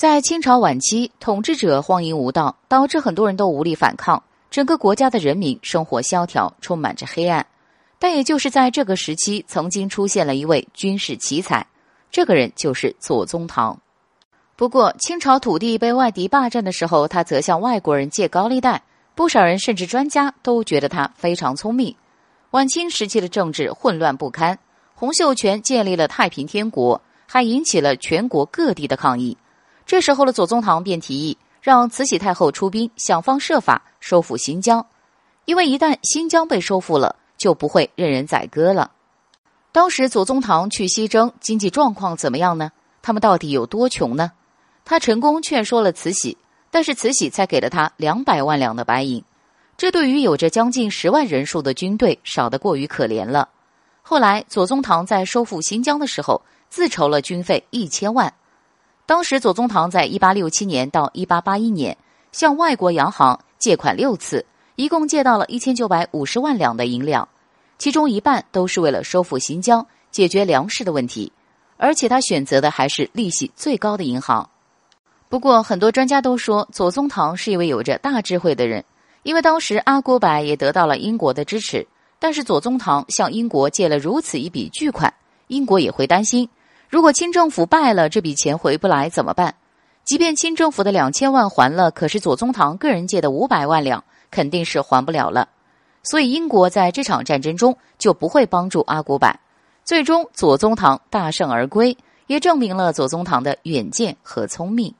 在清朝晚期，统治者荒淫无道，导致很多人都无力反抗，整个国家的人民生活萧条，充满着黑暗。但也就是在这个时期，曾经出现了一位军事奇才，这个人就是左宗棠。不过，清朝土地被外敌霸占的时候，他则向外国人借高利贷，不少人甚至专家都觉得他非常聪明。晚清时期的政治混乱不堪，洪秀全建立了太平天国，还引起了全国各地的抗议。这时候的左宗棠便提议让慈禧太后出兵，想方设法收复新疆，因为一旦新疆被收复了，就不会任人宰割了。当时左宗棠去西征，经济状况怎么样呢？他们到底有多穷呢？他成功劝说了慈禧，但是慈禧才给了他两百万两的白银，这对于有着将近十万人数的军队少得过于可怜了。后来左宗棠在收复新疆的时候，自筹了军费一千万。当时左宗棠在一八六七年到一八八一年向外国洋行借款六次，一共借到了一千九百五十万两的银两，其中一半都是为了收复新疆、解决粮食的问题，而且他选择的还是利息最高的银行。不过，很多专家都说左宗棠是一位有着大智慧的人，因为当时阿古柏也得到了英国的支持，但是左宗棠向英国借了如此一笔巨款，英国也会担心。如果清政府败了，这笔钱回不来怎么办？即便清政府的两千万还了，可是左宗棠个人借的五百万两肯定是还不了了。所以英国在这场战争中就不会帮助阿古柏。最终左宗棠大胜而归，也证明了左宗棠的远见和聪明。